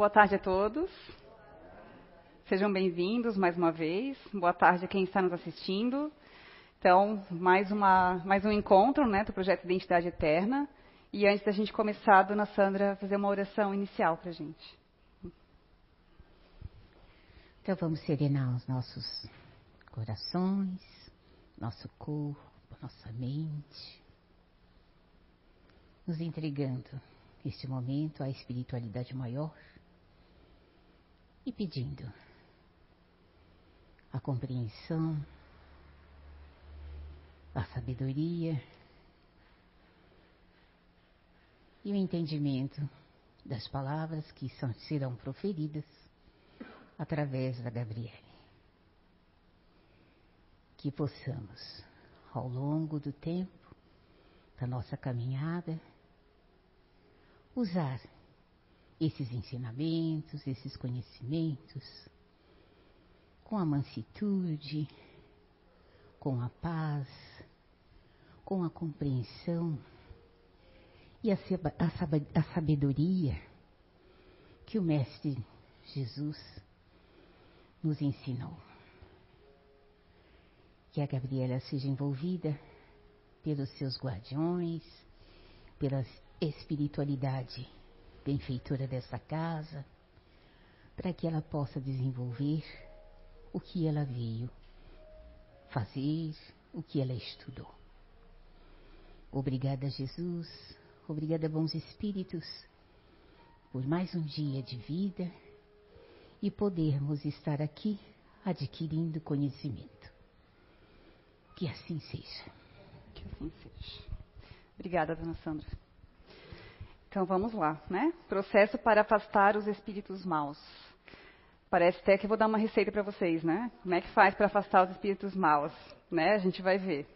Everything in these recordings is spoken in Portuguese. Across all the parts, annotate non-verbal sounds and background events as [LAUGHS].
Boa tarde a todos. Sejam bem-vindos mais uma vez. Boa tarde a quem está nos assistindo. Então, mais, uma, mais um encontro né, do projeto Identidade Eterna. E antes da gente começar, a dona Sandra fazer uma oração inicial para a gente. Então vamos serenar os nossos corações, nosso corpo, nossa mente, nos entregando este momento à espiritualidade maior e pedindo a compreensão, a sabedoria e o entendimento das palavras que são, serão proferidas através da Gabriele. Que possamos, ao longo do tempo da nossa caminhada, usar esses ensinamentos, esses conhecimentos, com a mansitude, com a paz, com a compreensão e a, sabedoria que o Mestre Jesus nos ensinou. Que a Gabriela seja envolvida pelos seus guardiões, pela espiritualidade benfeitora dessa casa, para que ela possa desenvolver o que ela veio fazer, o que ela estudou. Obrigada, Jesus. Obrigada, bons espíritos, por mais um dia de vida e podermos estar aqui adquirindo conhecimento. Que assim seja. Que assim seja. Obrigada, dona Sandra. Então vamos lá, né? Processo para afastar os espíritos maus. Parece até que eu vou dar uma receita para vocês, né? Como é que faz para afastar os espíritos maus, né? A gente vai ver.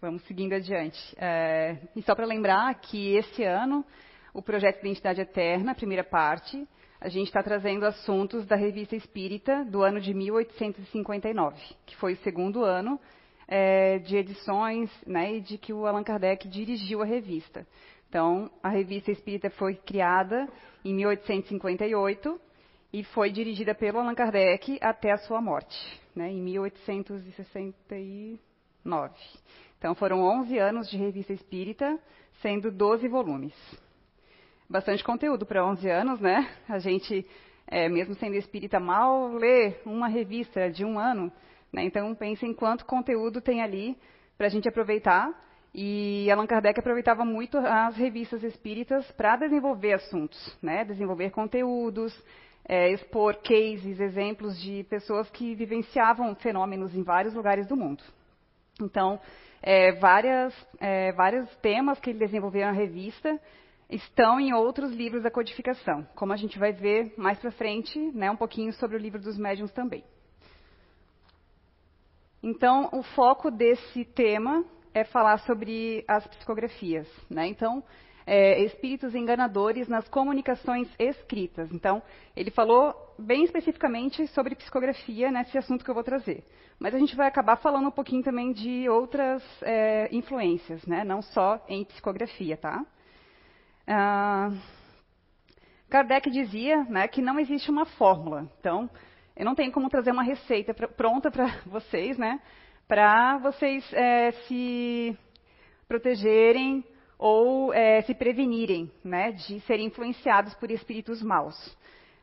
Vamos seguindo adiante. É, e só para lembrar que esse ano o projeto Identidade Eterna, primeira parte, a gente está trazendo assuntos da Revista Espírita do ano de 1859, que foi o segundo ano é, de edições né, e de que o Allan Kardec dirigiu a revista. Então, a Revista Espírita foi criada em 1858 e foi dirigida pelo Allan Kardec até a sua morte, né, em 1869. Então, foram 11 anos de Revista Espírita, sendo 12 volumes bastante conteúdo para 11 anos, né? A gente, é, mesmo sendo espírita, mal lê uma revista de um ano, né? Então, pense em quanto conteúdo tem ali para a gente aproveitar. E Allan Kardec aproveitava muito as revistas espíritas para desenvolver assuntos, né? Desenvolver conteúdos, é, expor cases, exemplos de pessoas que vivenciavam fenômenos em vários lugares do mundo. Então, é, várias, é, vários temas que ele desenvolveu na revista estão em outros livros da codificação, como a gente vai ver mais para frente, né, um pouquinho sobre o livro dos médiuns também. Então, o foco desse tema é falar sobre as psicografias. Né? Então, é, espíritos enganadores nas comunicações escritas. Então, ele falou bem especificamente sobre psicografia nesse assunto que eu vou trazer. Mas a gente vai acabar falando um pouquinho também de outras é, influências, né? não só em psicografia, tá? Ah, Kardec dizia né, que não existe uma fórmula. Então, eu não tenho como trazer uma receita pronta para [LAUGHS] vocês, né, para vocês é, se protegerem ou é, se prevenirem né, de serem influenciados por espíritos maus.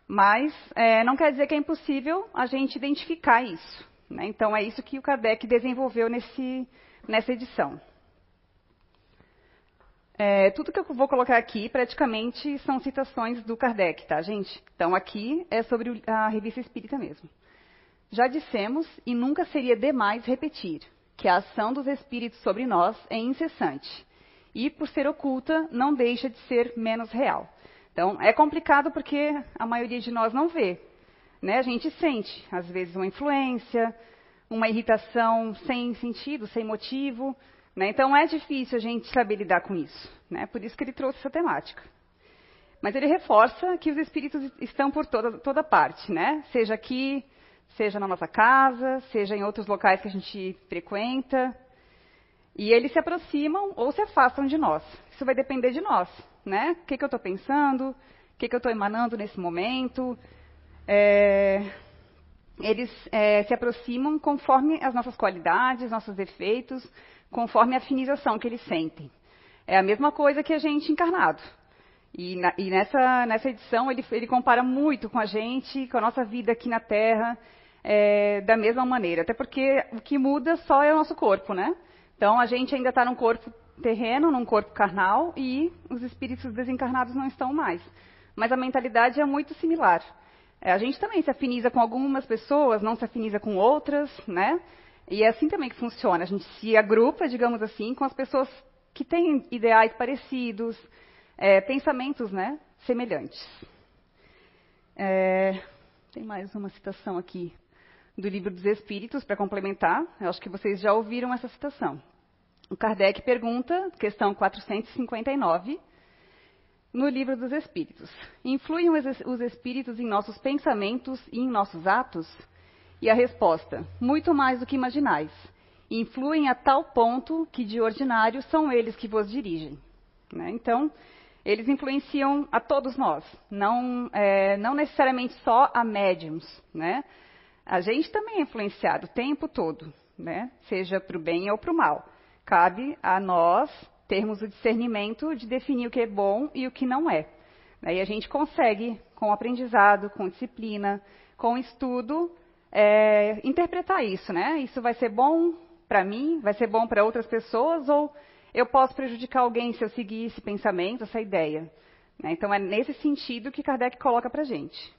Mas é, não quer dizer que é impossível a gente identificar isso. Né? Então, é isso que o Kardec desenvolveu nesse, nessa edição. É, tudo que eu vou colocar aqui praticamente são citações do Kardec, tá, gente? Então aqui é sobre a revista espírita mesmo. Já dissemos, e nunca seria demais repetir, que a ação dos espíritos sobre nós é incessante. E, por ser oculta, não deixa de ser menos real. Então, é complicado porque a maioria de nós não vê. Né? A gente sente, às vezes, uma influência, uma irritação sem sentido, sem motivo. Né? Então é difícil a gente saber lidar com isso. Né? Por isso que ele trouxe essa temática. Mas ele reforça que os espíritos estão por toda, toda parte, né? Seja aqui, seja na nossa casa, seja em outros locais que a gente frequenta. E eles se aproximam ou se afastam de nós. Isso vai depender de nós, né? O que, que eu estou pensando? O que, que eu estou emanando nesse momento. É, eles é, se aproximam conforme as nossas qualidades, nossos defeitos, conforme a afinização que eles sentem. É a mesma coisa que a gente encarnado. E, na, e nessa, nessa, edição ele, ele, compara muito com a gente, com a nossa vida aqui na Terra, é, da mesma maneira. Até porque o que muda só é o nosso corpo, né? Então a gente ainda está num corpo terreno, num corpo carnal, e os espíritos desencarnados não estão mais. Mas a mentalidade é muito similar. É, a gente também se afiniza com algumas pessoas, não se afiniza com outras, né? E é assim também que funciona. A gente se agrupa, digamos assim, com as pessoas que têm ideais parecidos, é, pensamentos, né, semelhantes. É, tem mais uma citação aqui do Livro dos Espíritos para complementar. Eu acho que vocês já ouviram essa citação. O Kardec pergunta, questão 459, no Livro dos Espíritos: Influem os espíritos em nossos pensamentos e em nossos atos? E a resposta: Muito mais do que imaginais. Influem a tal ponto que, de ordinário, são eles que vos dirigem. Né? Então, eles influenciam a todos nós, não, é, não necessariamente só a médiums. Né? A gente também é influenciado o tempo todo, né? seja para o bem ou para o mal. Cabe a nós termos o discernimento de definir o que é bom e o que não é. E a gente consegue, com aprendizado, com disciplina, com estudo, é, interpretar isso, né? Isso vai ser bom para mim, vai ser bom para outras pessoas, ou eu posso prejudicar alguém se eu seguir esse pensamento, essa ideia. Né? Então é nesse sentido que Kardec coloca para a gente.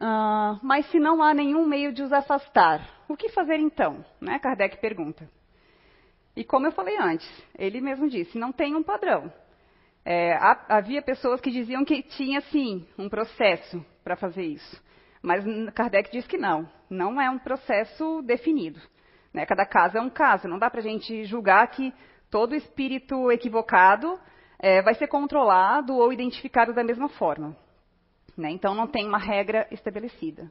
Uh, mas se não há nenhum meio de os afastar, o que fazer então? Né? Kardec pergunta. E como eu falei antes, ele mesmo disse, não tem um padrão. É, havia pessoas que diziam que tinha sim um processo para fazer isso, mas Kardec diz que não, não é um processo definido. Né? Cada caso é um caso, não dá para a gente julgar que todo espírito equivocado é, vai ser controlado ou identificado da mesma forma. Né? Então não tem uma regra estabelecida.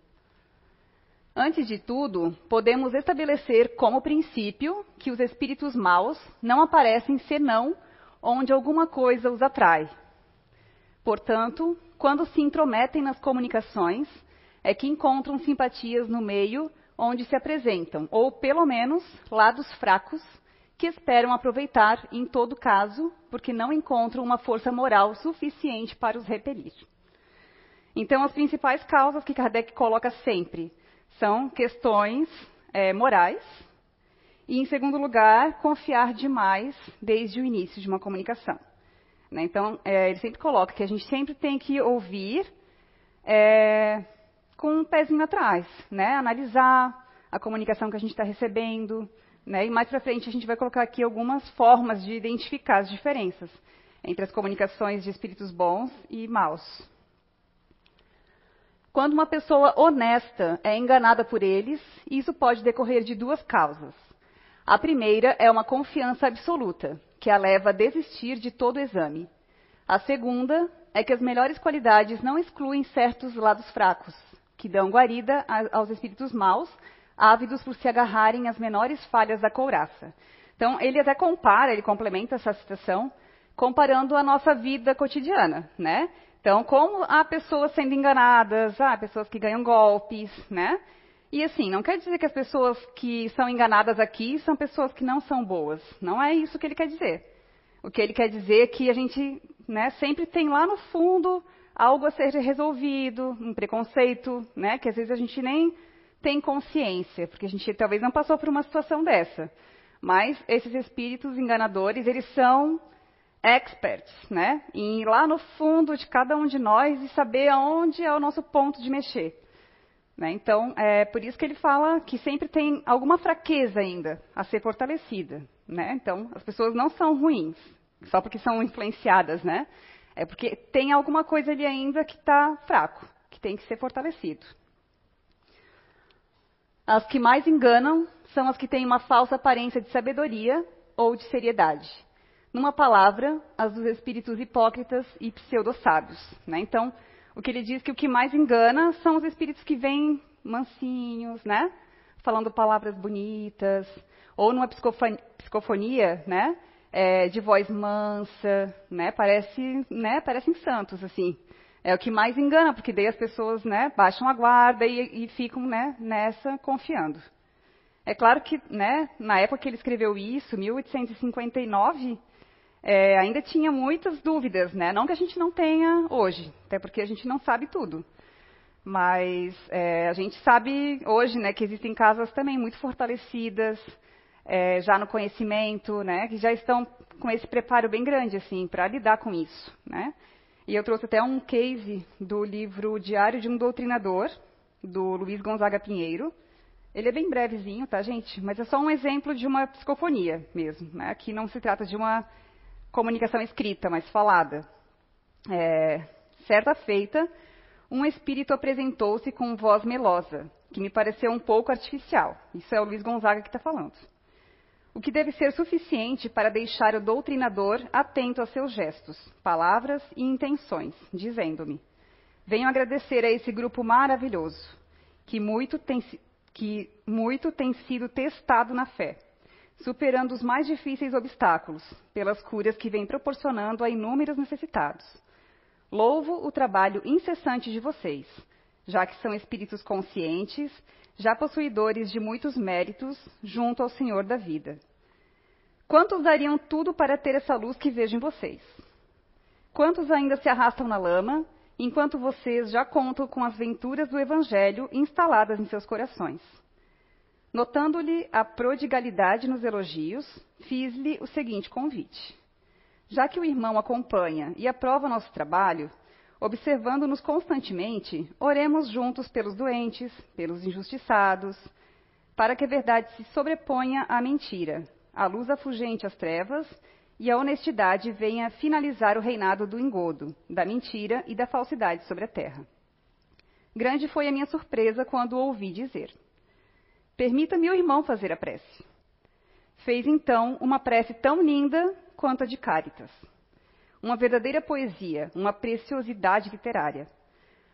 Antes de tudo, podemos estabelecer como princípio que os espíritos maus não aparecem senão onde alguma coisa os atrai. Portanto, quando se intrometem nas comunicações, é que encontram simpatias no meio onde se apresentam, ou pelo menos lados fracos que esperam aproveitar em todo caso, porque não encontram uma força moral suficiente para os repelir. Então, as principais causas que Kardec coloca sempre são questões é, morais. E, em segundo lugar, confiar demais desde o início de uma comunicação. Né? Então, é, ele sempre coloca que a gente sempre tem que ouvir é, com um pezinho atrás, né? analisar a comunicação que a gente está recebendo. Né? E mais para frente a gente vai colocar aqui algumas formas de identificar as diferenças entre as comunicações de espíritos bons e maus. Quando uma pessoa honesta é enganada por eles, isso pode decorrer de duas causas. A primeira é uma confiança absoluta, que a leva a desistir de todo exame. A segunda é que as melhores qualidades não excluem certos lados fracos, que dão guarida aos espíritos maus, ávidos por se agarrarem às menores falhas da couraça. Então, ele até compara, ele complementa essa citação, comparando a nossa vida cotidiana, né? Então, como há pessoas sendo enganadas, há pessoas que ganham golpes, né? E assim, não quer dizer que as pessoas que são enganadas aqui são pessoas que não são boas. Não é isso que ele quer dizer. O que ele quer dizer é que a gente né, sempre tem lá no fundo algo a ser resolvido, um preconceito, né, que às vezes a gente nem tem consciência, porque a gente talvez não passou por uma situação dessa. Mas esses espíritos enganadores, eles são experts, né? Em ir lá no fundo de cada um de nós e saber aonde é o nosso ponto de mexer. Né? Então, é por isso que ele fala que sempre tem alguma fraqueza ainda a ser fortalecida. Né? Então, as pessoas não são ruins, só porque são influenciadas, né? É porque tem alguma coisa ali ainda que está fraco, que tem que ser fortalecido. As que mais enganam são as que têm uma falsa aparência de sabedoria ou de seriedade numa palavra, as dos espíritos hipócritas e pseudo-sábios. Né? Então, o que ele diz que o que mais engana são os espíritos que vêm mansinhos, né? falando palavras bonitas, ou numa psicofonia, né? é, de voz mansa, né? Parece, né? Parecem santos, assim. É o que mais engana, porque daí as pessoas, né? Baixam a guarda e, e ficam, né? Nessa confiando. É claro que, né? Na época que ele escreveu isso, 1859, é, ainda tinha muitas dúvidas, né? Não que a gente não tenha hoje, até porque a gente não sabe tudo. Mas é, a gente sabe hoje, né? Que existem casas também muito fortalecidas, é, já no conhecimento, né, que já estão com esse preparo bem grande assim para lidar com isso, né? E eu trouxe até um case do livro Diário de um Doutrinador do Luiz Gonzaga Pinheiro. Ele é bem brevezinho, tá, gente? Mas é só um exemplo de uma psicofonia mesmo, né? Aqui não se trata de uma comunicação escrita, mas falada. É, certa feita, um espírito apresentou-se com voz melosa, que me pareceu um pouco artificial. Isso é o Luiz Gonzaga que está falando o que deve ser suficiente para deixar o doutrinador atento a seus gestos, palavras e intenções, dizendo-me: Venho agradecer a esse grupo maravilhoso, que muito tem, que muito tem sido testado na fé, superando os mais difíceis obstáculos, pelas curas que vem proporcionando a inúmeros necessitados. Louvo o trabalho incessante de vocês, já que são espíritos conscientes já possuidores de muitos méritos junto ao Senhor da vida. Quantos dariam tudo para ter essa luz que vejo em vocês? Quantos ainda se arrastam na lama, enquanto vocês já contam com as venturas do Evangelho instaladas em seus corações? Notando-lhe a prodigalidade nos elogios, fiz-lhe o seguinte convite. Já que o irmão acompanha e aprova nosso trabalho, observando-nos constantemente, oremos juntos pelos doentes, pelos injustiçados, para que a verdade se sobreponha à mentira, a luz afugente às trevas e a honestidade venha finalizar o reinado do engodo, da mentira e da falsidade sobre a terra. Grande foi a minha surpresa quando ouvi dizer: Permita-me o irmão fazer a prece. Fez então uma prece tão linda quanto a de Cáritas uma verdadeira poesia, uma preciosidade literária.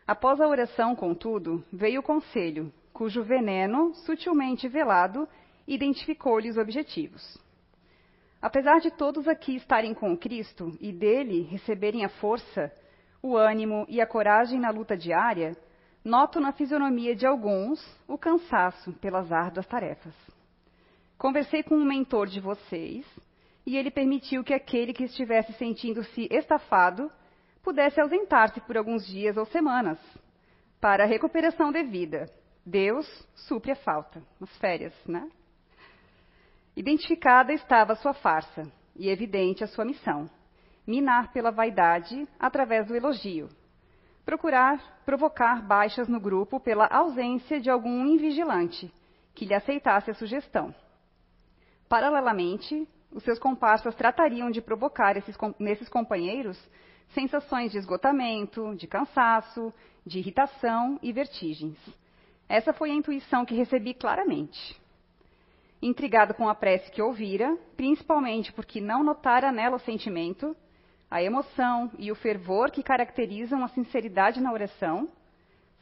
Após a oração, contudo, veio o conselho, cujo veneno, sutilmente velado, identificou-lhe os objetivos. Apesar de todos aqui estarem com Cristo e dele receberem a força, o ânimo e a coragem na luta diária, noto na fisionomia de alguns o cansaço pelas árduas tarefas. Conversei com um mentor de vocês e ele permitiu que aquele que estivesse sentindo-se estafado pudesse ausentar-se por alguns dias ou semanas para a recuperação devida. Deus supre a falta, as férias, né? Identificada estava a sua farsa e evidente a sua missão: minar pela vaidade através do elogio, procurar provocar baixas no grupo pela ausência de algum invigilante que lhe aceitasse a sugestão. Paralelamente, os seus comparsas tratariam de provocar esses, nesses companheiros sensações de esgotamento, de cansaço, de irritação e vertigens. Essa foi a intuição que recebi claramente. Intrigado com a prece que ouvira, principalmente porque não notara nela o sentimento, a emoção e o fervor que caracterizam a sinceridade na oração,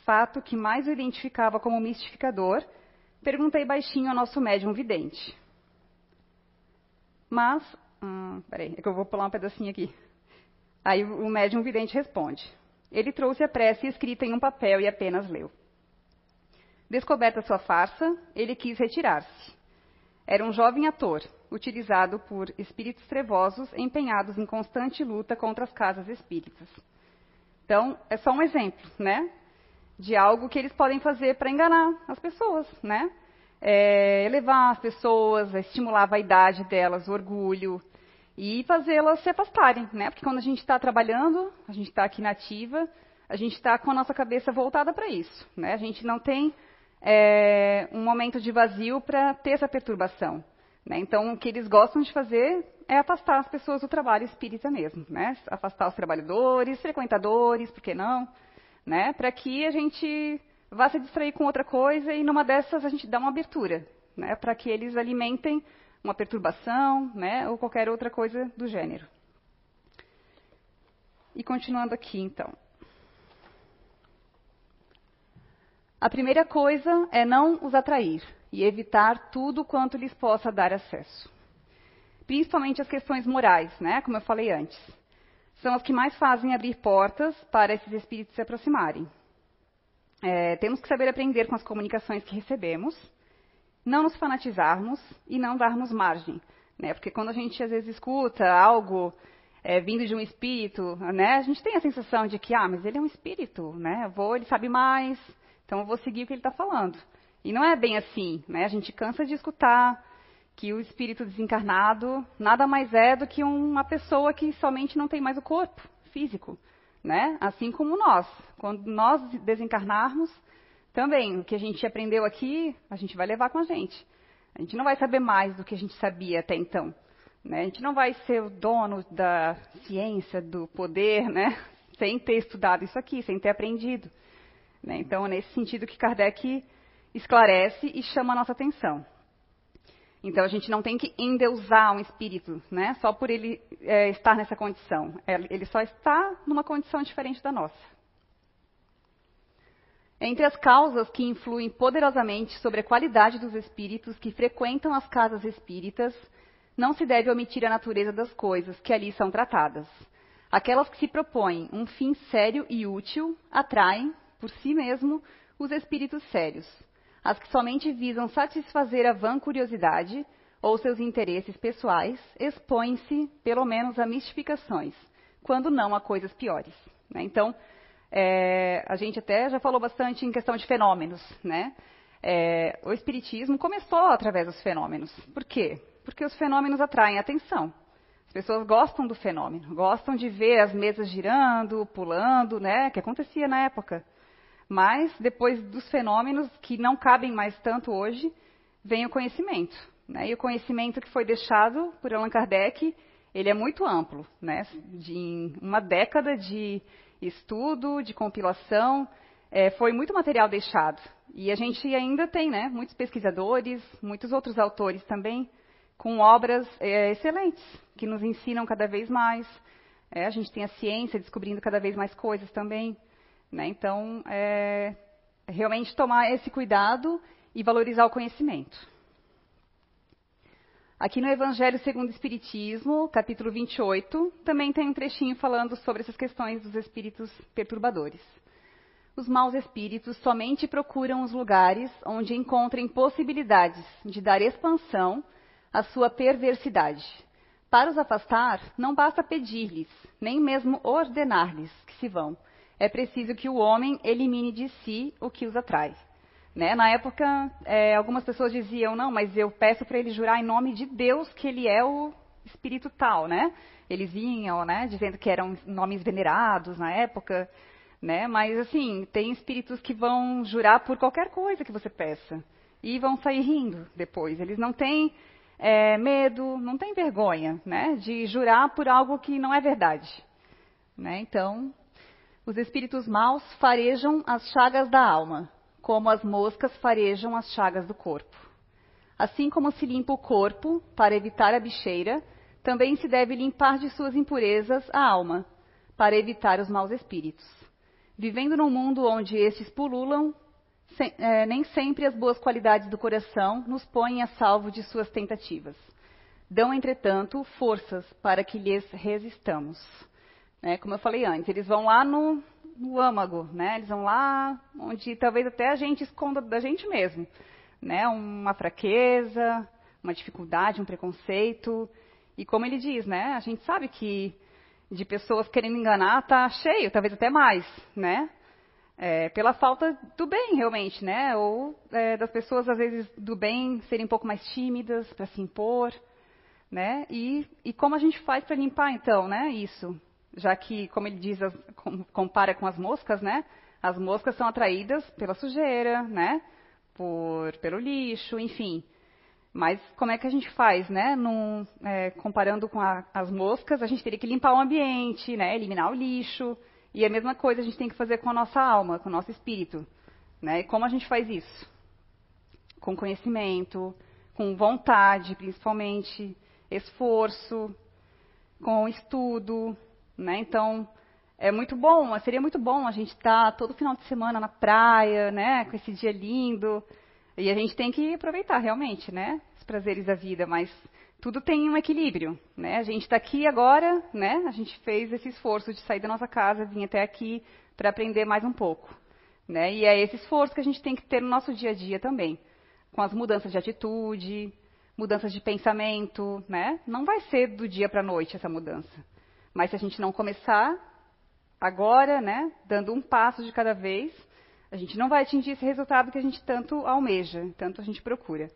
fato que mais o identificava como mistificador, perguntei baixinho ao nosso médium vidente. Mas, hum, peraí, é que eu vou pular um pedacinho aqui. Aí o médium vidente responde. Ele trouxe a prece escrita em um papel e apenas leu. Descoberta sua farsa, ele quis retirar-se. Era um jovem ator, utilizado por espíritos trevosos empenhados em constante luta contra as casas espíritas. Então, é só um exemplo, né? De algo que eles podem fazer para enganar as pessoas, né? é, elevar as pessoas, estimular a vaidade delas, o orgulho e fazê-las se afastarem, né? Porque quando a gente está trabalhando, a gente está aqui na ativa, a gente está com a nossa cabeça voltada para isso, né? A gente não tem é, um momento de vazio para ter essa perturbação. Né? Então, o que eles gostam de fazer é afastar as pessoas do trabalho espírita mesmo, né? Afastar os trabalhadores, frequentadores, por que não? Né? Para que a gente vá se distrair com outra coisa e numa dessas a gente dá uma abertura, né, para que eles alimentem uma perturbação, né, ou qualquer outra coisa do gênero. E continuando aqui, então. A primeira coisa é não os atrair e evitar tudo quanto lhes possa dar acesso. principalmente as questões morais, né, como eu falei antes. São as que mais fazem abrir portas para esses espíritos se aproximarem. É, temos que saber aprender com as comunicações que recebemos, não nos fanatizarmos e não darmos margem. Né? Porque quando a gente às vezes escuta algo é, vindo de um espírito, né, a gente tem a sensação de que, ah, mas ele é um espírito, né? Vou, ele sabe mais, então eu vou seguir o que ele está falando. E não é bem assim, né? A gente cansa de escutar que o espírito desencarnado nada mais é do que uma pessoa que somente não tem mais o corpo físico, né? Assim como nós, quando nós desencarnarmos, também o que a gente aprendeu aqui, a gente vai levar com a gente. A gente não vai saber mais do que a gente sabia até então. Né? A gente não vai ser o dono da ciência, do poder, né? [LAUGHS] sem ter estudado isso aqui, sem ter aprendido. Né? Então, é nesse sentido que Kardec esclarece e chama a nossa atenção. Então a gente não tem que endeusar um espírito, né? Só por ele é, estar nessa condição. É, ele só está numa condição diferente da nossa. Entre as causas que influem poderosamente sobre a qualidade dos espíritos que frequentam as casas espíritas, não se deve omitir a natureza das coisas que ali são tratadas. Aquelas que se propõem um fim sério e útil atraem, por si mesmo, os espíritos sérios as que somente visam satisfazer a vã curiosidade ou seus interesses pessoais expõem-se, pelo menos, a mistificações, quando não a coisas piores. Né? Então, é, a gente até já falou bastante em questão de fenômenos. Né? É, o Espiritismo começou através dos fenômenos. Por quê? Porque os fenômenos atraem atenção. As pessoas gostam do fenômeno, gostam de ver as mesas girando, pulando, né? Que acontecia na época. Mas, depois dos fenômenos, que não cabem mais tanto hoje, vem o conhecimento. Né? E o conhecimento que foi deixado por Allan Kardec, ele é muito amplo. Né? De uma década de estudo, de compilação, é, foi muito material deixado. E a gente ainda tem né, muitos pesquisadores, muitos outros autores também, com obras é, excelentes, que nos ensinam cada vez mais. É, a gente tem a ciência descobrindo cada vez mais coisas também. Né? Então, é, realmente tomar esse cuidado e valorizar o conhecimento. Aqui no Evangelho segundo o Espiritismo, capítulo 28, também tem um trechinho falando sobre essas questões dos espíritos perturbadores. Os maus espíritos somente procuram os lugares onde encontrem possibilidades de dar expansão à sua perversidade. Para os afastar, não basta pedir-lhes, nem mesmo ordenar-lhes que se vão, é preciso que o homem elimine de si o que os atrai. Né? Na época, é, algumas pessoas diziam, não, mas eu peço para ele jurar em nome de Deus que ele é o espírito tal, né? Eles vinham, né, dizendo que eram nomes venerados na época, né? Mas assim, tem espíritos que vão jurar por qualquer coisa que você peça e vão sair rindo depois. Eles não têm é, medo, não têm vergonha, né, de jurar por algo que não é verdade, né? Então, os espíritos maus farejam as chagas da alma, como as moscas farejam as chagas do corpo. Assim como se limpa o corpo para evitar a bicheira, também se deve limpar de suas impurezas a alma, para evitar os maus espíritos. Vivendo num mundo onde estes pululam, é, nem sempre as boas qualidades do coração nos põem a salvo de suas tentativas. Dão, entretanto, forças para que lhes resistamos. Né? Como eu falei antes, eles vão lá no, no âmago, né? Eles vão lá onde talvez até a gente esconda da gente mesmo, né? Uma fraqueza, uma dificuldade, um preconceito. E como ele diz, né? A gente sabe que de pessoas querendo enganar tá cheio, talvez até mais, né? É, pela falta do bem, realmente, né? Ou é, das pessoas, às vezes, do bem serem um pouco mais tímidas para se impor, né? E, e como a gente faz para limpar, então, né? Isso já que, como ele diz, compara com as moscas, né? As moscas são atraídas pela sujeira, né? Por, pelo lixo, enfim. Mas como é que a gente faz, né? Num, é, comparando com a, as moscas, a gente teria que limpar o ambiente, né? Eliminar o lixo. E a mesma coisa a gente tem que fazer com a nossa alma, com o nosso espírito. Né? E como a gente faz isso? Com conhecimento, com vontade, principalmente, esforço, com estudo, né? Então, é muito bom, seria muito bom a gente estar tá todo final de semana na praia, né, com esse dia lindo. E a gente tem que aproveitar realmente, né, os prazeres da vida, mas tudo tem um equilíbrio, né? A gente está aqui agora, né? A gente fez esse esforço de sair da nossa casa, vir até aqui para aprender mais um pouco, né? E é esse esforço que a gente tem que ter no nosso dia a dia também, com as mudanças de atitude, mudanças de pensamento, né? Não vai ser do dia para a noite essa mudança, mas se a gente não começar agora, né? Dando um passo de cada vez, a gente não vai atingir esse resultado que a gente tanto almeja, tanto a gente procura.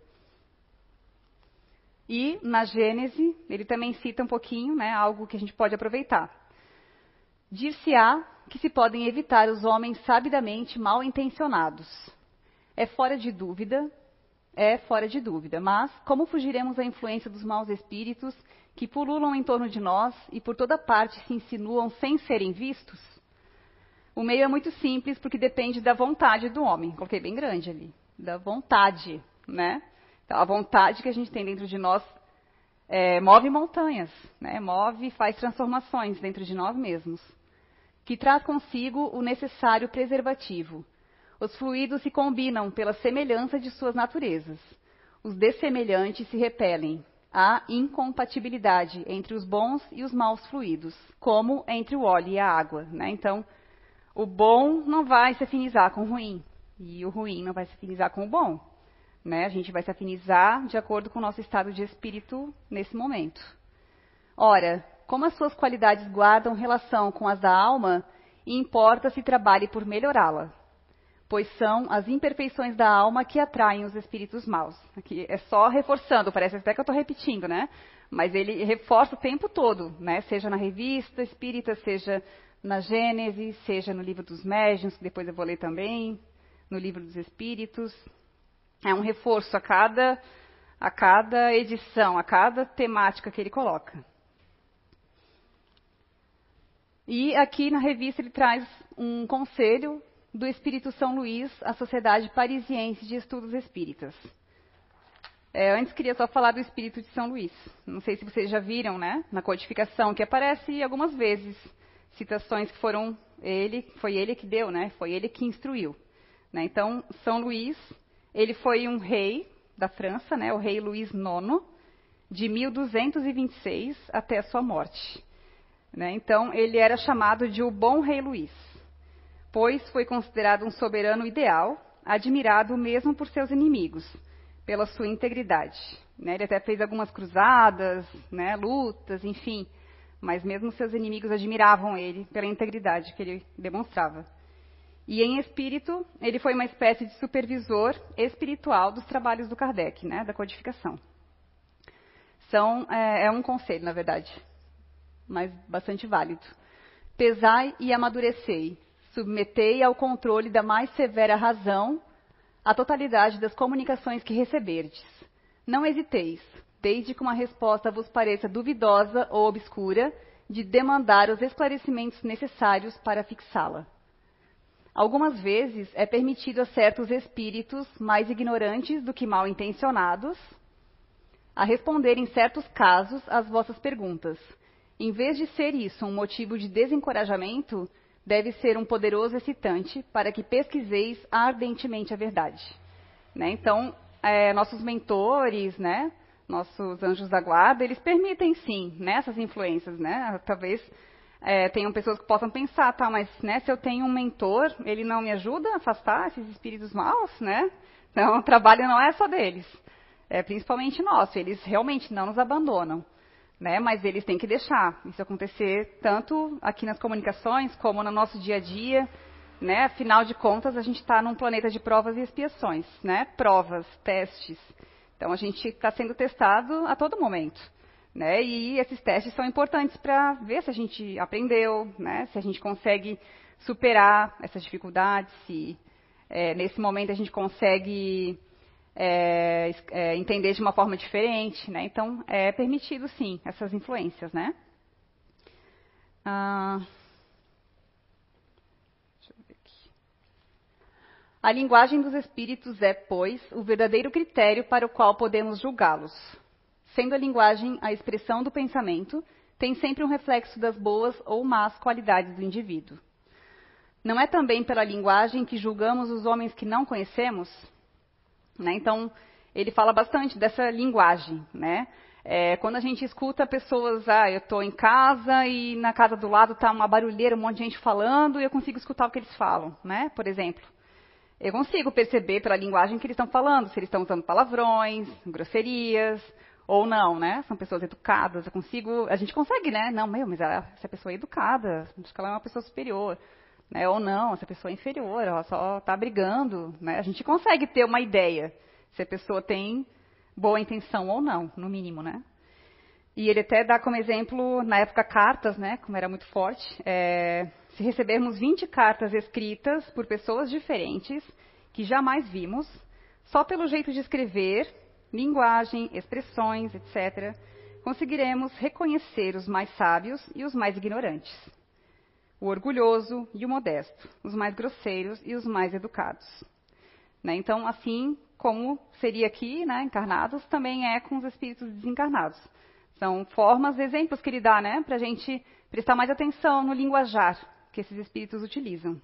E na Gênese, ele também cita um pouquinho, né, algo que a gente pode aproveitar. Dir-se-á que se podem evitar os homens sabidamente mal intencionados. É fora de dúvida, é fora de dúvida, mas como fugiremos da influência dos maus espíritos que pululam em torno de nós e por toda parte se insinuam sem serem vistos? O meio é muito simples porque depende da vontade do homem. Coloquei bem grande ali. Da vontade, né? Então, a vontade que a gente tem dentro de nós é, move montanhas, né? move e faz transformações dentro de nós mesmos, que traz consigo o necessário preservativo. Os fluidos se combinam pela semelhança de suas naturezas. Os dessemelhantes se repelem. Há incompatibilidade entre os bons e os maus fluidos, como entre o óleo e a água. Né? Então, o bom não vai se afinizar com o ruim, e o ruim não vai se afinizar com o bom. Né? A gente vai se afinizar de acordo com o nosso estado de espírito nesse momento. Ora, como as suas qualidades guardam relação com as da alma, importa se trabalhe por melhorá-la, pois são as imperfeições da alma que atraem os espíritos maus. Aqui é só reforçando, parece até que eu estou repetindo, né? Mas ele reforça o tempo todo, né? Seja na revista espírita, seja na Gênesis, seja no livro dos médiuns, que depois eu vou ler também, no livro dos espíritos, é um reforço a cada, a cada edição, a cada temática que ele coloca. E aqui na revista ele traz um conselho do Espírito São Luís à Sociedade Parisiense de Estudos Espíritas. É, antes queria só falar do Espírito de São Luís. Não sei se vocês já viram, né, na codificação, que aparece algumas vezes citações que foram ele, foi ele que deu, né, foi ele que instruiu. Né? Então, São Luís ele foi um rei da França, né, o rei Luís IX, de 1226 até a sua morte. Né? Então, ele era chamado de o Bom Rei Luís, pois foi considerado um soberano ideal, admirado mesmo por seus inimigos, pela sua integridade. Né? Ele até fez algumas cruzadas, né, lutas, enfim, mas mesmo seus inimigos admiravam ele pela integridade que ele demonstrava. E em espírito, ele foi uma espécie de supervisor espiritual dos trabalhos do Kardec, né, da codificação. São, é, é um conselho, na verdade, mas bastante válido. Pesai e amadurecei, submetei ao controle da mais severa razão a totalidade das comunicações que receberdes. Não hesiteis, desde que uma resposta vos pareça duvidosa ou obscura, de demandar os esclarecimentos necessários para fixá-la. Algumas vezes é permitido a certos espíritos mais ignorantes do que mal intencionados a responder em certos casos às vossas perguntas. Em vez de ser isso um motivo de desencorajamento, deve ser um poderoso excitante para que pesquiseis ardentemente a verdade. Né? Então, é, nossos mentores, né, nossos anjos da guarda, eles permitem sim né, essas influências, né? Talvez é, tenham pessoas que possam pensar, tá, mas né, se eu tenho um mentor, ele não me ajuda a afastar esses espíritos maus, né? Então, [LAUGHS] o trabalho não é só deles, é principalmente nosso. Eles realmente não nos abandonam, né? Mas eles têm que deixar isso acontecer tanto aqui nas comunicações como no nosso dia a dia, né? Afinal de contas, a gente está num planeta de provas e expiações, né? Provas, testes. Então, a gente está sendo testado a todo momento. Né? E esses testes são importantes para ver se a gente aprendeu, né? se a gente consegue superar essas dificuldades, se é, nesse momento a gente consegue é, é, entender de uma forma diferente. Né? Então, é permitido sim essas influências. Né? Ah, a linguagem dos espíritos é, pois, o verdadeiro critério para o qual podemos julgá-los sendo a linguagem a expressão do pensamento, tem sempre um reflexo das boas ou más qualidades do indivíduo. Não é também pela linguagem que julgamos os homens que não conhecemos? Né? Então, ele fala bastante dessa linguagem. Né? É, quando a gente escuta pessoas, ah, eu estou em casa e na casa do lado está uma barulheira, um monte de gente falando e eu consigo escutar o que eles falam, né? Por exemplo. Eu consigo perceber pela linguagem que eles estão falando, se eles estão usando palavrões, grosserias, ou não, né? São pessoas educadas, eu consigo, a gente consegue, né? Não, meu, mas essa pessoa é educada, acho que ela é uma pessoa superior, né? Ou não, essa pessoa é inferior, ela só está brigando, né? A gente consegue ter uma ideia se a pessoa tem boa intenção ou não, no mínimo, né? E ele até dá como exemplo, na época, cartas, né? Como era muito forte, é, se recebermos 20 cartas escritas por pessoas diferentes, que jamais vimos, só pelo jeito de escrever, linguagem, expressões, etc., conseguiremos reconhecer os mais sábios e os mais ignorantes, o orgulhoso e o modesto, os mais grosseiros e os mais educados. Né? Então, assim como seria aqui, né, encarnados, também é com os espíritos desencarnados. São formas, exemplos que ele dá, né, para a gente prestar mais atenção no linguajar que esses espíritos utilizam.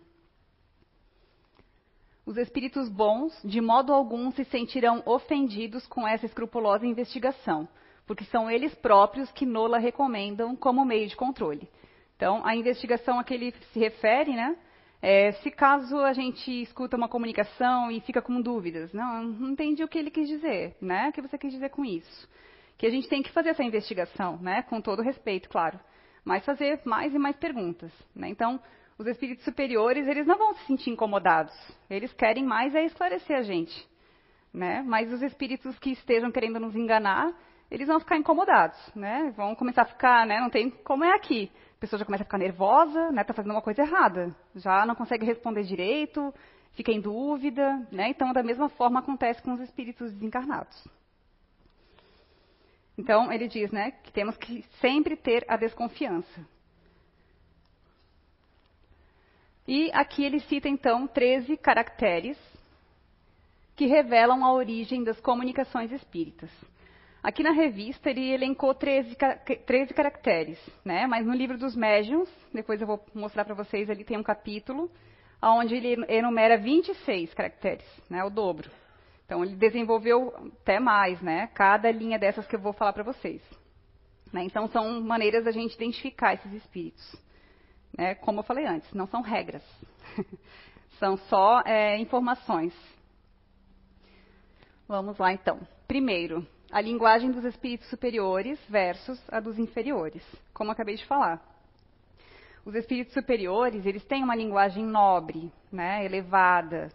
Os espíritos bons, de modo algum, se sentirão ofendidos com essa escrupulosa investigação, porque são eles próprios que Nola recomendam como meio de controle. Então, a investigação a que ele se refere, né, é, se caso a gente escuta uma comunicação e fica com dúvidas, não, não entendi o que ele quis dizer, né? O que você quis dizer com isso? Que a gente tem que fazer essa investigação, né? Com todo respeito, claro mas fazer mais e mais perguntas. Né? Então, os espíritos superiores, eles não vão se sentir incomodados. Eles querem mais é esclarecer a gente. Né? Mas os espíritos que estejam querendo nos enganar, eles vão ficar incomodados, né? Vão começar a ficar, né? Não tem como é aqui. A pessoa já começa a ficar nervosa, né? Tá fazendo uma coisa errada. Já não consegue responder direito, fica em dúvida, né? Então, da mesma forma acontece com os espíritos desencarnados. Então, ele diz né, que temos que sempre ter a desconfiança. E aqui ele cita, então, 13 caracteres que revelam a origem das comunicações espíritas. Aqui na revista ele elencou 13, 13 caracteres, né? mas no livro dos médiuns, depois eu vou mostrar para vocês, ali tem um capítulo onde ele enumera 26 caracteres, né? o dobro. Então ele desenvolveu até mais, né? Cada linha dessas que eu vou falar para vocês. Né? Então são maneiras da gente identificar esses espíritos. Né? Como eu falei antes, não são regras. [LAUGHS] são só é, informações. Vamos lá então. Primeiro, a linguagem dos espíritos superiores versus a dos inferiores, como acabei de falar. Os espíritos superiores, eles têm uma linguagem nobre, né, elevada,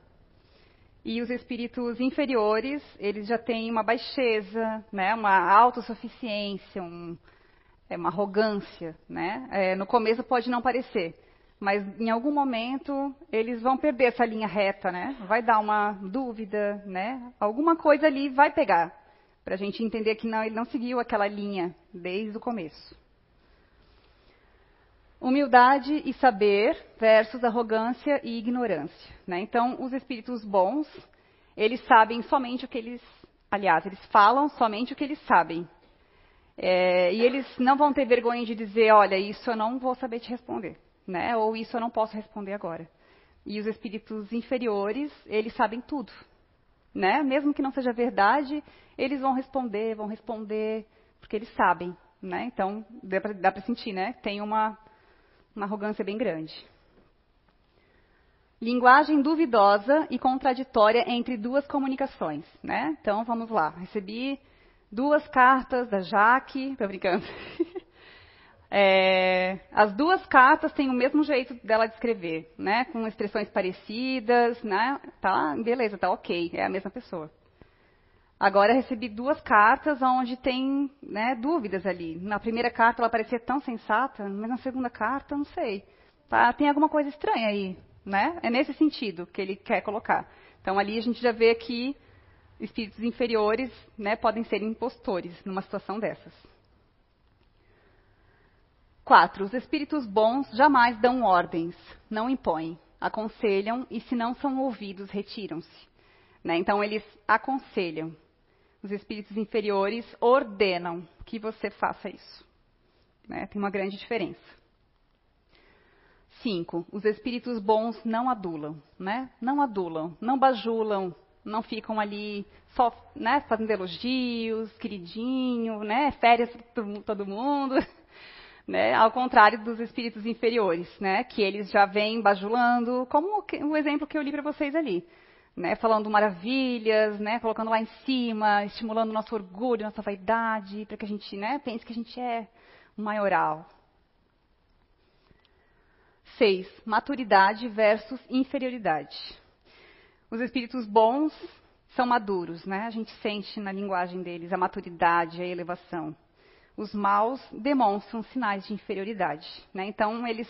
e os espíritos inferiores, eles já têm uma baixeza, né, uma autossuficiência, um, é, uma arrogância. Né? É, no começo pode não parecer, mas em algum momento eles vão perder essa linha reta, né? vai dar uma dúvida, né? alguma coisa ali vai pegar, para a gente entender que não, ele não seguiu aquela linha desde o começo. Humildade e saber versus arrogância e ignorância. Né? Então, os espíritos bons, eles sabem somente o que eles. Aliás, eles falam somente o que eles sabem. É, e eles não vão ter vergonha de dizer: olha, isso eu não vou saber te responder. Né? Ou isso eu não posso responder agora. E os espíritos inferiores, eles sabem tudo. Né? Mesmo que não seja verdade, eles vão responder, vão responder, porque eles sabem. Né? Então, dá para sentir, né? Tem uma uma arrogância bem grande. Linguagem duvidosa e contraditória entre duas comunicações, né? Então, vamos lá. Recebi duas cartas da Jaque, tô brincando. [LAUGHS] É, as duas cartas têm o mesmo jeito dela de escrever, né? Com expressões parecidas, né? Tá, beleza, tá ok, é a mesma pessoa. Agora recebi duas cartas onde tem né, dúvidas ali. Na primeira carta ela parecia tão sensata, mas na segunda carta não sei. Tá, tem alguma coisa estranha aí, né? É nesse sentido que ele quer colocar. Então ali a gente já vê que espíritos inferiores né, podem ser impostores numa situação dessas. 4. Os espíritos bons jamais dão ordens, não impõem, aconselham e, se não são ouvidos, retiram-se. Né? Então, eles aconselham, os espíritos inferiores ordenam que você faça isso. Né? Tem uma grande diferença. Cinco, os espíritos bons não adulam, né? Não adulam, não bajulam, não ficam ali só né, fazendo elogios, queridinho, né, férias para todo mundo. [LAUGHS] Né, ao contrário dos espíritos inferiores, né, que eles já vêm bajulando, como o exemplo que eu li para vocês ali. Né, falando maravilhas, né, colocando lá em cima, estimulando nosso orgulho, nossa vaidade, para que a gente né, pense que a gente é maioral. 6. Maturidade versus inferioridade. Os espíritos bons são maduros, né? A gente sente na linguagem deles a maturidade, a elevação. Os maus demonstram sinais de inferioridade, né? Então eles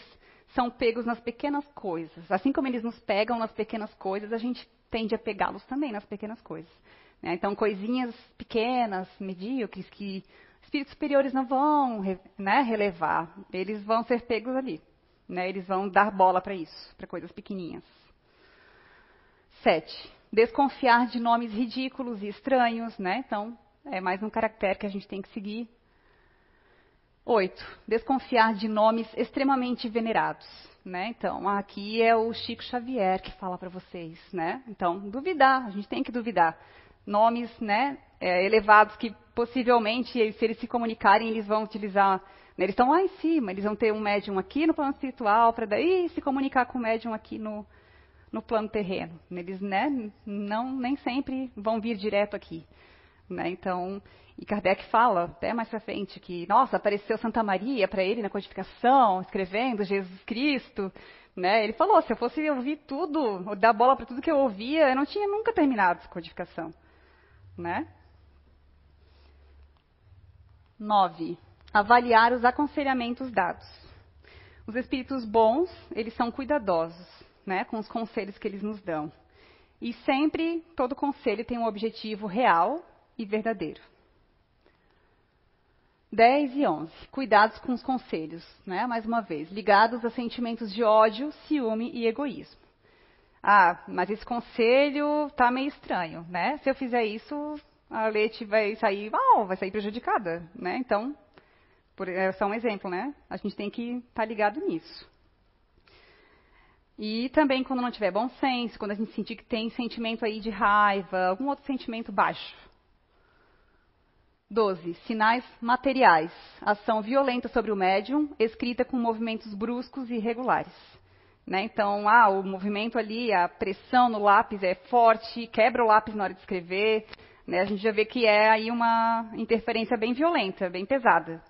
são pegos nas pequenas coisas. Assim como eles nos pegam nas pequenas coisas, a gente tende a pegá-los também nas pequenas coisas. Né? Então coisinhas pequenas, medíocres, que espíritos superiores não vão né, relevar, eles vão ser pegos ali. Né? Eles vão dar bola para isso, para coisas pequenininhas. 7. Desconfiar de nomes ridículos e estranhos, né? Então, é mais um caractere que a gente tem que seguir. 8. Desconfiar de nomes extremamente venerados, né? Então, aqui é o Chico Xavier que fala para vocês, né? Então, duvidar, a gente tem que duvidar. Nomes, né, é, elevados que possivelmente, se eles se comunicarem, eles vão utilizar né, eles estão lá em cima, eles vão ter um médium aqui no plano espiritual para daí se comunicar com o médium aqui no, no plano terreno. Eles né, não, nem sempre vão vir direto aqui. Né? Então, e Kardec fala até mais para frente que, nossa, apareceu Santa Maria para ele na codificação, escrevendo Jesus Cristo. Né? Ele falou, se eu fosse ouvir tudo, dar bola para tudo que eu ouvia, eu não tinha nunca terminado essa codificação. Né? 9 avaliar os aconselhamentos dados. Os espíritos bons, eles são cuidadosos, né, com os conselhos que eles nos dão. E sempre todo conselho tem um objetivo real e verdadeiro. 10 e 11. Cuidados com os conselhos, né? mais uma vez, ligados a sentimentos de ódio, ciúme e egoísmo. Ah, mas esse conselho está meio estranho, né? Se eu fizer isso, a Leite vai sair, oh, vai sair prejudicada, né? Então, por, é só um exemplo, né? A gente tem que estar tá ligado nisso. E também quando não tiver bom senso, quando a gente sentir que tem sentimento aí de raiva, algum outro sentimento baixo. 12. Sinais materiais. Ação violenta sobre o médium, escrita com movimentos bruscos e irregulares. Né? Então, ah, o movimento ali, a pressão no lápis é forte, quebra o lápis na hora de escrever. Né? A gente já vê que é aí uma interferência bem violenta, bem pesada.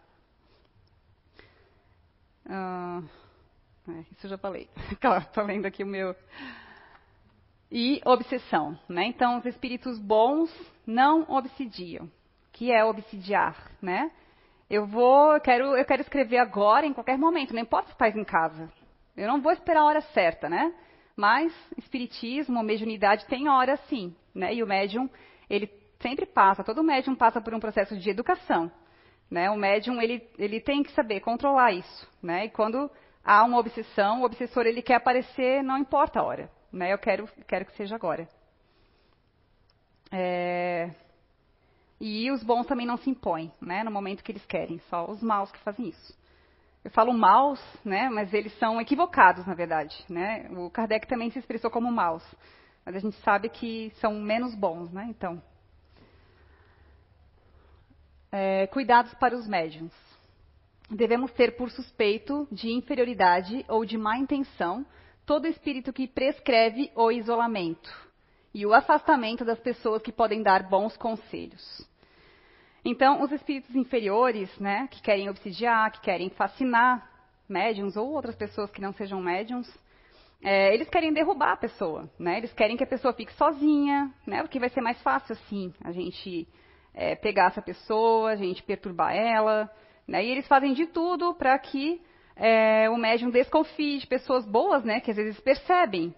Ah, é, isso eu já falei. [LAUGHS] Claro, estou lendo aqui o meu. E obsessão. Né? Então, os espíritos bons não obsidiam. Que é obsidiar? Né? Eu vou, eu quero, eu quero escrever agora, em qualquer momento, não importa se em casa. Eu não vou esperar a hora certa, né? Mas espiritismo, mediunidade tem hora sim, né? E o médium, ele sempre passa, todo médium passa por um processo de educação. Né? O médium ele, ele tem que saber controlar isso. Né? E quando há uma obsessão, o obsessor ele quer aparecer, não importa a hora. Né? Eu quero, quero que seja agora. É... E os bons também não se impõem, né, no momento que eles querem, só os maus que fazem isso. Eu falo maus, né, mas eles são equivocados, na verdade. Né? O Kardec também se expressou como maus, mas a gente sabe que são menos bons, né, então. É, cuidados para os médiums. Devemos ter por suspeito de inferioridade ou de má intenção todo espírito que prescreve o isolamento e o afastamento das pessoas que podem dar bons conselhos. Então, os espíritos inferiores, né, que querem obsidiar, que querem fascinar médiums ou outras pessoas que não sejam médiums, é, eles querem derrubar a pessoa, né? Eles querem que a pessoa fique sozinha, né? Porque vai ser mais fácil assim a gente é, pegar essa pessoa, a gente perturbar ela. Né? E eles fazem de tudo para que é, o médium desconfie de pessoas boas, né, que às vezes percebem.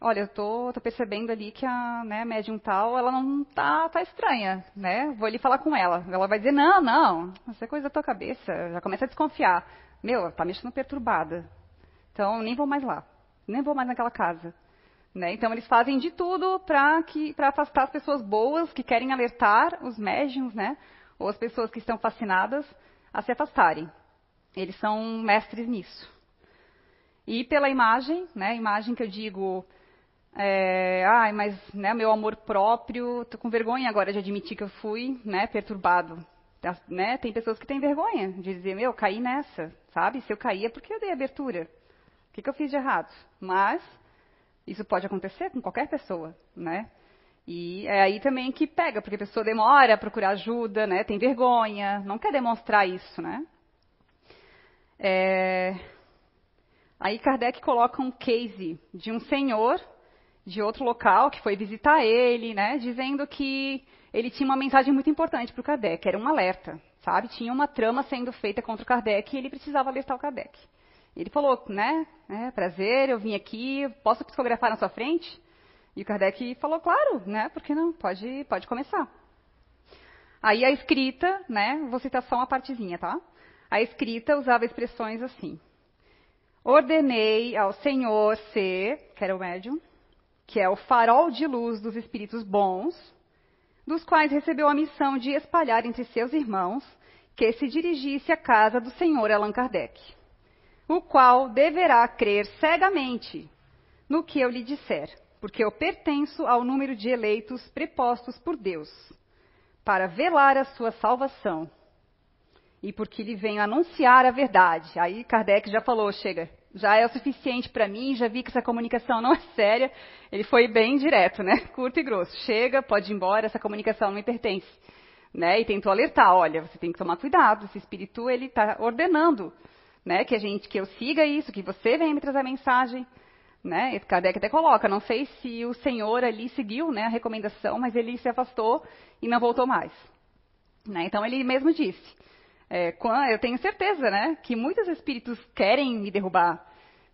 Olha, eu tô, tô percebendo ali que a né, médium tal, ela não tá, tá estranha, né? Vou ali falar com ela. Ela vai dizer, não, não, isso é coisa da tua cabeça. Já começa a desconfiar. Meu, tá mexendo perturbada. Então, nem vou mais lá. Nem vou mais naquela casa. Né? Então, eles fazem de tudo para afastar as pessoas boas que querem alertar os médiums, né? ou as pessoas que estão fascinadas, a se afastarem. Eles são mestres nisso. E pela imagem, né, imagem que eu digo é, ai, mas né, meu amor próprio, tô com vergonha agora de admitir que eu fui né, perturbado. Tá, né? Tem pessoas que têm vergonha de dizer, meu, caí nessa, sabe? Se eu caí é porque eu dei abertura. O que, que eu fiz de errado? Mas isso pode acontecer com qualquer pessoa, né? E é aí também que pega, porque a pessoa demora a procurar ajuda, né? Tem vergonha, não quer demonstrar isso, né? É... Aí Kardec coloca um case de um senhor de outro local que foi visitar ele, né, dizendo que ele tinha uma mensagem muito importante para o Kardec, era um alerta, sabe? Tinha uma trama sendo feita contra o Kardec e ele precisava alertar o Kardec. Ele falou, né, é, prazer, eu vim aqui, posso psicografar na sua frente? E o Kardec falou, claro, né, por que não? Pode, pode começar. Aí a escrita, né, vou citar só uma partezinha, tá? A escrita usava expressões assim. Ordenei ao Senhor C, que era o médium, que é o farol de luz dos espíritos bons, dos quais recebeu a missão de espalhar entre seus irmãos que se dirigisse à casa do senhor Allan Kardec, o qual deverá crer cegamente no que eu lhe disser, porque eu pertenço ao número de eleitos prepostos por Deus, para velar a sua salvação, e porque lhe venho anunciar a verdade. Aí Kardec já falou, chega, já é o suficiente para mim, já vi que essa comunicação não é séria. Ele foi bem direto, né? Curto e grosso. Chega, pode ir embora, essa comunicação não me pertence. Né? E tentou alertar, olha, você tem que tomar cuidado, esse espírito ele está ordenando, né, que a gente, que eu siga isso, que você venha me trazer a mensagem, né? Esse Kardec até coloca, não sei se o senhor ali seguiu, né, a recomendação, mas ele se afastou e não voltou mais. Né? Então ele mesmo disse, é, eu tenho certeza, né, que muitos espíritos querem me derrubar.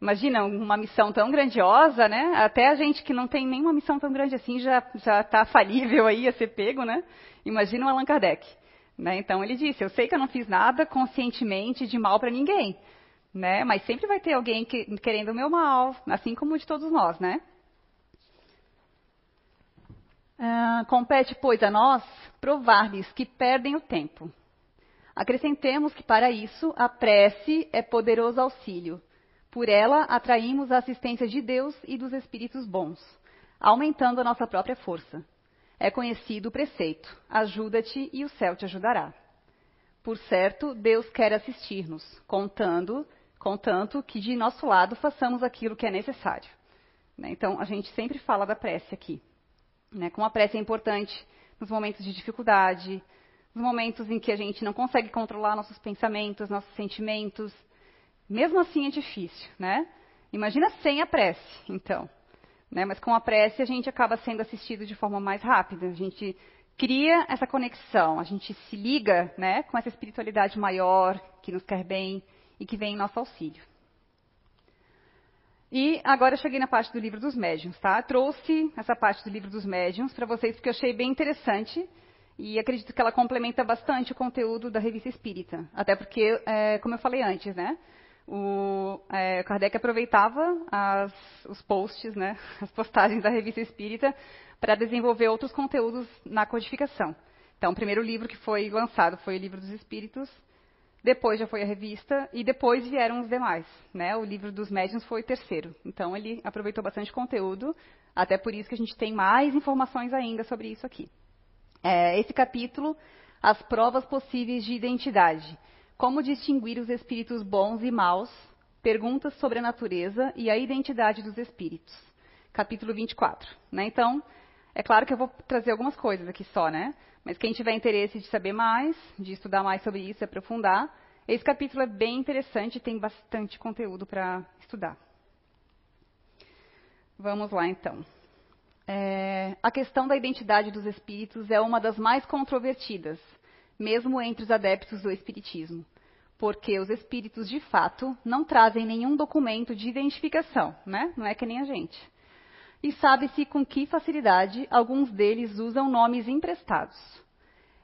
Imagina uma missão tão grandiosa, né? Até a gente que não tem nenhuma missão tão grande assim já está falível aí a ser pego, né? Imagina o Allan Kardec, né? Então ele disse: eu sei que eu não fiz nada conscientemente de mal para ninguém, né? Mas sempre vai ter alguém que, querendo o meu mal, assim como de todos nós, né? Ah, compete, pois, a nós provar-lhes que perdem o tempo Acrescentemos que, para isso, a prece é poderoso auxílio. Por ela, atraímos a assistência de Deus e dos espíritos bons, aumentando a nossa própria força. É conhecido o preceito: ajuda-te e o céu te ajudará. Por certo, Deus quer assistir-nos, contando, contanto que de nosso lado façamos aquilo que é necessário. Né? Então, a gente sempre fala da prece aqui. Né? Como a prece é importante nos momentos de dificuldade, nos momentos em que a gente não consegue controlar nossos pensamentos, nossos sentimentos. Mesmo assim é difícil, né? Imagina sem a prece, então. Né? Mas com a prece a gente acaba sendo assistido de forma mais rápida. A gente cria essa conexão, a gente se liga né, com essa espiritualidade maior que nos quer bem e que vem em nosso auxílio. E agora eu cheguei na parte do livro dos médiuns, tá? Trouxe essa parte do livro dos médiuns para vocês porque eu achei bem interessante e acredito que ela complementa bastante o conteúdo da revista Espírita. Até porque, é, como eu falei antes, né? O é, Kardec aproveitava as, os posts, né, [LAUGHS] as postagens da revista Espírita para desenvolver outros conteúdos na codificação. Então, o primeiro livro que foi lançado foi o Livro dos Espíritos, depois já foi a revista e depois vieram os demais. Né? O livro dos médiuns foi o terceiro. Então, ele aproveitou bastante conteúdo, até por isso que a gente tem mais informações ainda sobre isso aqui é, esse capítulo, as provas possíveis de identidade. Como distinguir os espíritos bons e maus, perguntas sobre a natureza e a identidade dos espíritos. Capítulo 24. Né? Então, é claro que eu vou trazer algumas coisas aqui só, né? Mas quem tiver interesse de saber mais, de estudar mais sobre isso, aprofundar, esse capítulo é bem interessante e tem bastante conteúdo para estudar. Vamos lá, então. É, a questão da identidade dos espíritos é uma das mais controvertidas, mesmo entre os adeptos do espiritismo, porque os espíritos, de fato, não trazem nenhum documento de identificação, né? não é que nem a gente. E sabe-se com que facilidade alguns deles usam nomes emprestados.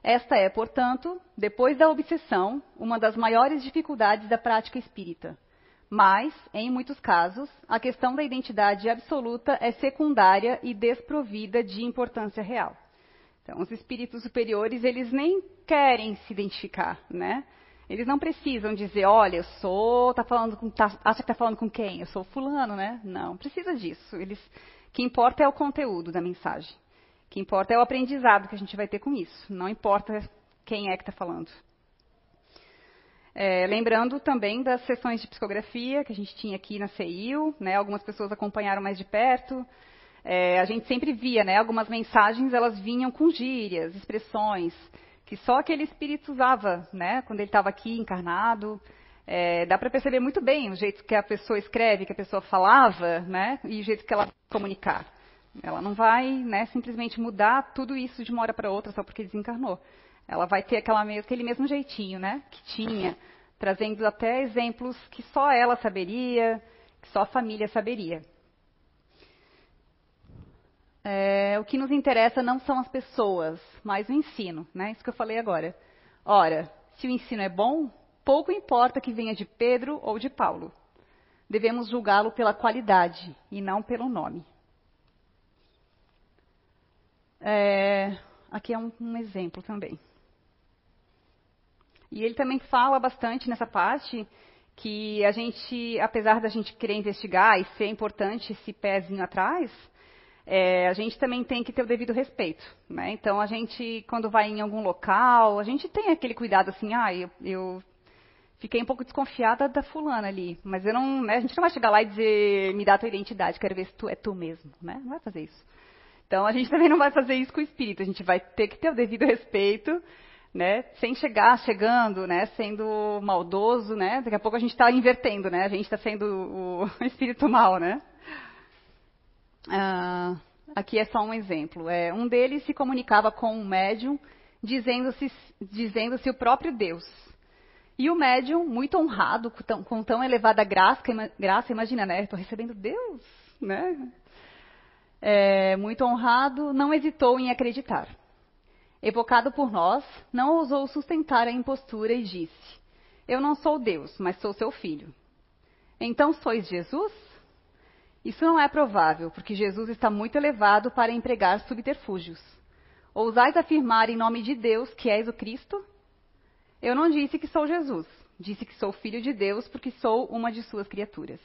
Esta é, portanto, depois da obsessão, uma das maiores dificuldades da prática espírita mas, em muitos casos, a questão da identidade absoluta é secundária e desprovida de importância real. Então, os espíritos superiores, eles nem querem se identificar, né? Eles não precisam dizer, olha, eu sou, tá falando com, tá, acha que está falando com quem? Eu sou fulano, né? Não, precisa disso. Eles, o que importa é o conteúdo da mensagem. O que importa é o aprendizado que a gente vai ter com isso. Não importa quem é que está falando. É, lembrando também das sessões de psicografia que a gente tinha aqui na CIU, né, algumas pessoas acompanharam mais de perto. É, a gente sempre via, né, algumas mensagens elas vinham com gírias, expressões que só aquele espírito usava, né, quando ele estava aqui encarnado. É, dá para perceber muito bem o jeito que a pessoa escreve, que a pessoa falava, né, e o jeito que ela comunicar. Ela não vai, né, simplesmente mudar tudo isso de uma hora para outra só porque desencarnou. Ela vai ter aquela, aquele mesmo jeitinho, né, que tinha, trazendo até exemplos que só ela saberia, que só a família saberia. É, o que nos interessa não são as pessoas, mas o ensino, né? Isso que eu falei agora. Ora, se o ensino é bom, pouco importa que venha de Pedro ou de Paulo. Devemos julgá-lo pela qualidade e não pelo nome. É, aqui é um, um exemplo também. E ele também fala bastante nessa parte que a gente, apesar da gente querer investigar e ser importante esse pezinho atrás, é, a gente também tem que ter o devido respeito. Né? Então, a gente, quando vai em algum local, a gente tem aquele cuidado assim, ah, eu, eu fiquei um pouco desconfiada da fulana ali, mas eu não, né, a gente não vai chegar lá e dizer, me dá a tua identidade, quero ver se tu é tu mesmo, né? Não vai fazer isso. Então, a gente [LAUGHS] também não vai fazer isso com o espírito, a gente vai ter que ter o devido respeito, né? Sem chegar, chegando, né? Sendo maldoso, né? Daqui a pouco a gente está invertendo, né? A gente está sendo o [LAUGHS] espírito mal, né? Ah, aqui é só um exemplo. É, um deles se comunicava com um médium, dizendo-se dizendo o próprio Deus. E o médium, muito honrado, com tão, com tão elevada graça, graça imagina, né? Estou recebendo Deus, né? É, muito honrado, não hesitou em acreditar. Evocado por nós, não ousou sustentar a impostura e disse: Eu não sou Deus, mas sou seu filho. Então sois Jesus? Isso não é provável, porque Jesus está muito elevado para empregar subterfúgios. Ousais afirmar em nome de Deus que és o Cristo? Eu não disse que sou Jesus, disse que sou filho de Deus porque sou uma de suas criaturas.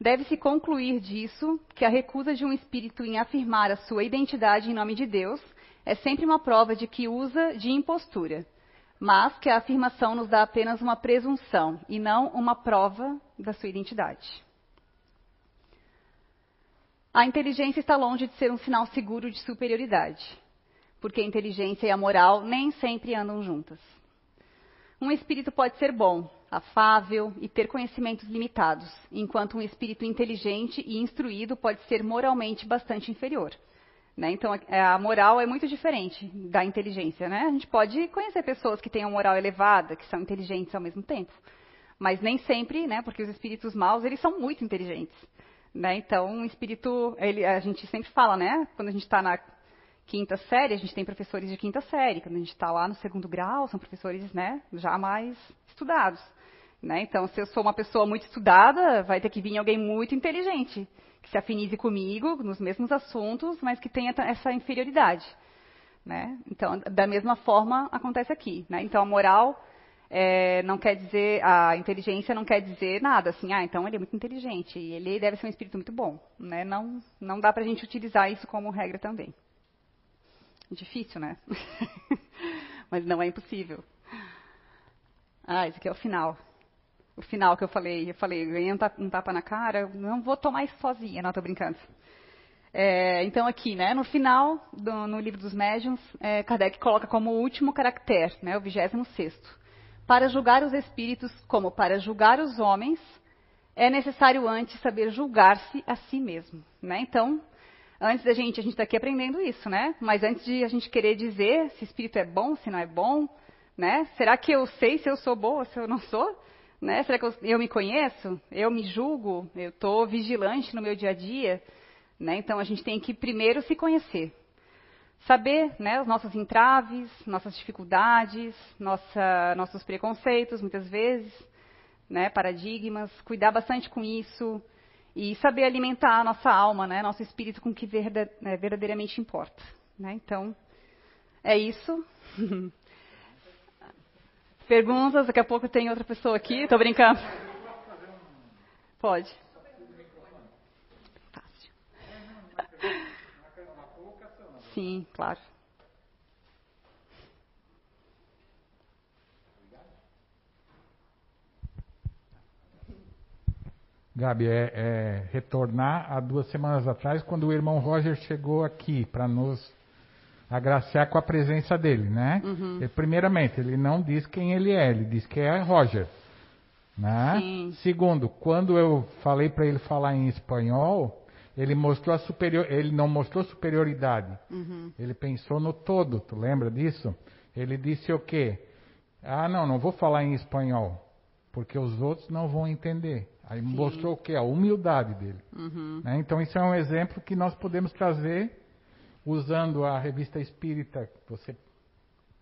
Deve-se concluir disso que a recusa de um espírito em afirmar a sua identidade em nome de Deus é sempre uma prova de que usa de impostura, mas que a afirmação nos dá apenas uma presunção e não uma prova da sua identidade. A inteligência está longe de ser um sinal seguro de superioridade, porque a inteligência e a moral nem sempre andam juntas. Um espírito pode ser bom, afável e ter conhecimentos limitados, enquanto um espírito inteligente e instruído pode ser moralmente bastante inferior. Né? Então, a moral é muito diferente da inteligência. Né? A gente pode conhecer pessoas que têm uma moral elevada, que são inteligentes ao mesmo tempo, mas nem sempre, né? porque os espíritos maus eles são muito inteligentes. Né? Então, um espírito, ele, a gente sempre fala, né? Quando a gente está na quinta série, a gente tem professores de quinta série. Quando a gente está lá no segundo grau, são professores, né? Já mais estudados. Né? Então, se eu sou uma pessoa muito estudada, vai ter que vir alguém muito inteligente, que se afinize comigo nos mesmos assuntos, mas que tenha essa inferioridade. Né? Então, da mesma forma, acontece aqui. Né? Então, a moral é, não quer dizer, a inteligência não quer dizer nada, assim, ah, então ele é muito inteligente, e ele deve ser um espírito muito bom. Né? Não, não dá para a gente utilizar isso como regra também. Difícil, né? [LAUGHS] Mas não é impossível. Ah, esse aqui é o final. O final que eu falei, eu falei, ganhei um tapa na cara, não vou tomar isso sozinha, não, estou brincando. É, então aqui, né, no final, do, no livro dos médiuns, é, Kardec coloca como último caractere, né, o vigésimo sexto. Para julgar os espíritos como para julgar os homens, é necessário antes saber julgar-se a si mesmo. Né? Então, antes da gente, a gente está aqui aprendendo isso, né? Mas antes de a gente querer dizer se espírito é bom, se não é bom, né? Será que eu sei se eu sou boa, se eu não sou? Né? Será que eu, eu me conheço? Eu me julgo? Eu estou vigilante no meu dia a dia? Né? Então a gente tem que primeiro se conhecer saber né, os nossos entraves, nossas dificuldades, nossa, nossos preconceitos, muitas vezes, né, paradigmas, cuidar bastante com isso e saber alimentar a nossa alma, né, nosso espírito com o que né, verdadeiramente importa. Né? Então, é isso. [LAUGHS] Perguntas, daqui a pouco tem outra pessoa aqui, tô brincando. Pode. Fácil. Sim, claro. Gabi, é, é, retornar a duas semanas atrás, quando o irmão Roger chegou aqui para nos agraciar com a presença dele, né? Uhum. Ele, primeiramente, ele não diz quem ele é, ele diz que é Roger. Né? Sim. Segundo, quando eu falei para ele falar em espanhol, ele mostrou a superior, ele não mostrou superioridade. Uhum. Ele pensou no todo, tu lembra disso? Ele disse o quê? Ah, não, não vou falar em espanhol, porque os outros não vão entender. Aí mostrou o quê? A humildade dele. Uhum. Né? Então isso é um exemplo que nós podemos trazer usando a revista espírita que você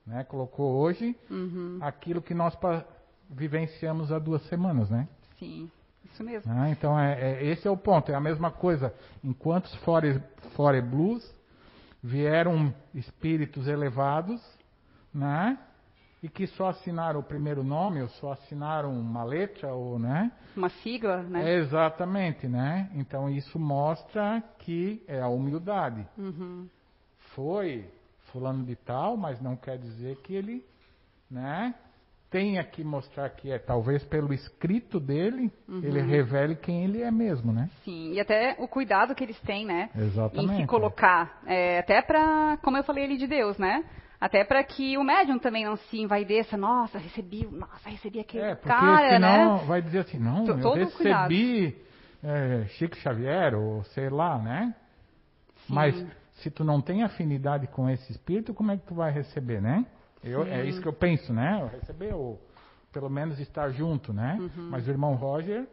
né, colocou hoje, Uhum. aquilo que nós vivenciamos há duas semanas, né? Sim, isso mesmo. Ah, então é, é- esse é o ponto. É a mesma coisa. Enquanto os Fore, Fore Blues vieram espíritos elevados, né? E que só assinaram o primeiro nome, ou só assinaram uma letra, ou, né? Uma sigla, né? Exatamente, né? Então isso mostra que é a humildade. Uhum. Foi fulano de tal, mas não quer dizer que ele, né? Tenha que mostrar que é, talvez pelo escrito dele, ele revele quem ele é mesmo, né? Sim, e até o cuidado que eles têm, né? Exatamente. Em se colocar, é, até para, como eu falei ali de Deus, né? Até para que o médium também não se envaideça, nossa, recebi, nossa, recebi aquele É, porque cara, senão né? vai dizer assim, não, eu recebi é, Chico Xavier, ou sei lá, né? Sim. Mas se tu não tem afinidade com esse espírito, como é que tu vai receber, né? Eu, é isso que eu penso, né? Eu receber, ou pelo menos estar junto, né? Uhum. Mas o irmão Roger,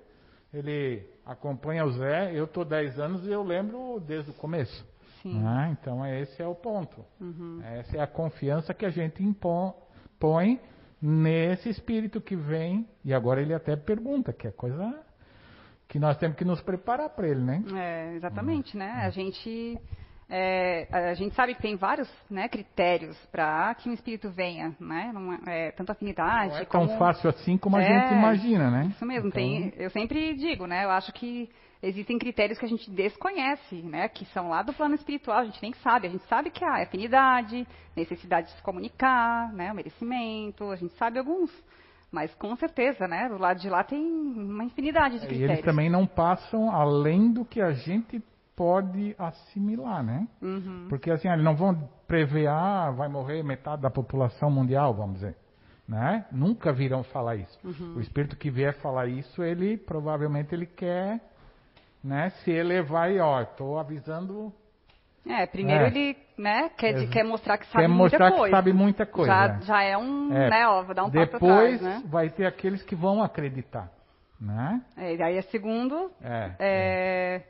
ele acompanha o Zé, eu tô 10 anos e eu lembro desde o começo. Né? Então esse é o ponto. Uhum. Essa é a confiança que a gente impõe, põe nesse espírito que vem. E agora ele até pergunta, que é coisa que nós temos que nos preparar para ele, né? É, exatamente, né? A gente, é, a gente sabe que tem vários né, critérios para que um espírito venha, né? Não é, é, tanto afinidade Não é tão como... fácil assim como a É, gente imagina, né? Isso mesmo, Então, tem, eu sempre digo, né? Eu acho que existem critérios que a gente desconhece, né? Que são lá do plano espiritual, a gente nem sabe. A gente sabe que há afinidade, necessidade de se comunicar, né? O merecimento, a gente sabe alguns. Mas com certeza, né? Do lado de lá tem uma infinidade de E critérios. eles também não passam além do que a gente pode assimilar, né? Uhum. Porque assim, eles não vão prever, ah, vai morrer metade da população mundial, vamos dizer. Né? Nunca virão falar isso. Uhum. O espírito que vier falar isso, ele provavelmente ele quer né, se elevar e ó, estou avisando, É, primeiro É. ele, né, quer, quer mostrar que sabe quer muita mostrar coisa. que sabe muita coisa. Já, é. já é um, É. né, ó, vou dar um passo Depois atrás, né? vai ter aqueles que vão acreditar, né? É, e aí é segundo, É,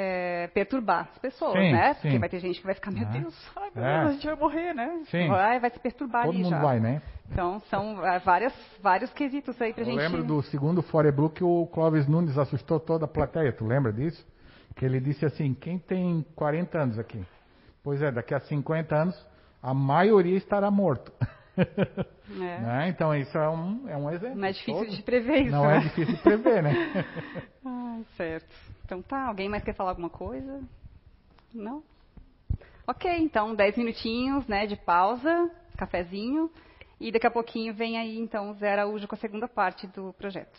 é, é, perturbar as pessoas, Sim, né? sim. Porque vai ter gente que vai ficar, meu É. Deus, ai, meu É. Deus, a gente vai morrer, né? Sim. Vai, vai se perturbar Todo ali mundo já. vai, né? Então, são é, várias, vários quesitos aí pra Eu gente... lembro do segundo Foreblu que o Clóvis Nunes assustou toda a plateia. Tu lembra disso? Que ele disse assim: quem tem 40 anos aqui? Pois é, daqui a 50 anos a maioria estará morto. [LAUGHS] É. Né? Então isso é um, é um exemplo. Não é difícil Todo- de prever isso, Não né? é difícil de prever, né? [LAUGHS] [LAUGHS] Certo. Então tá, alguém mais quer falar alguma coisa? Não? Ok, então 10 minutinhos, né, de pausa, cafezinho, e daqui a pouquinho vem aí então o Zé Araújo com a segunda parte do projeto.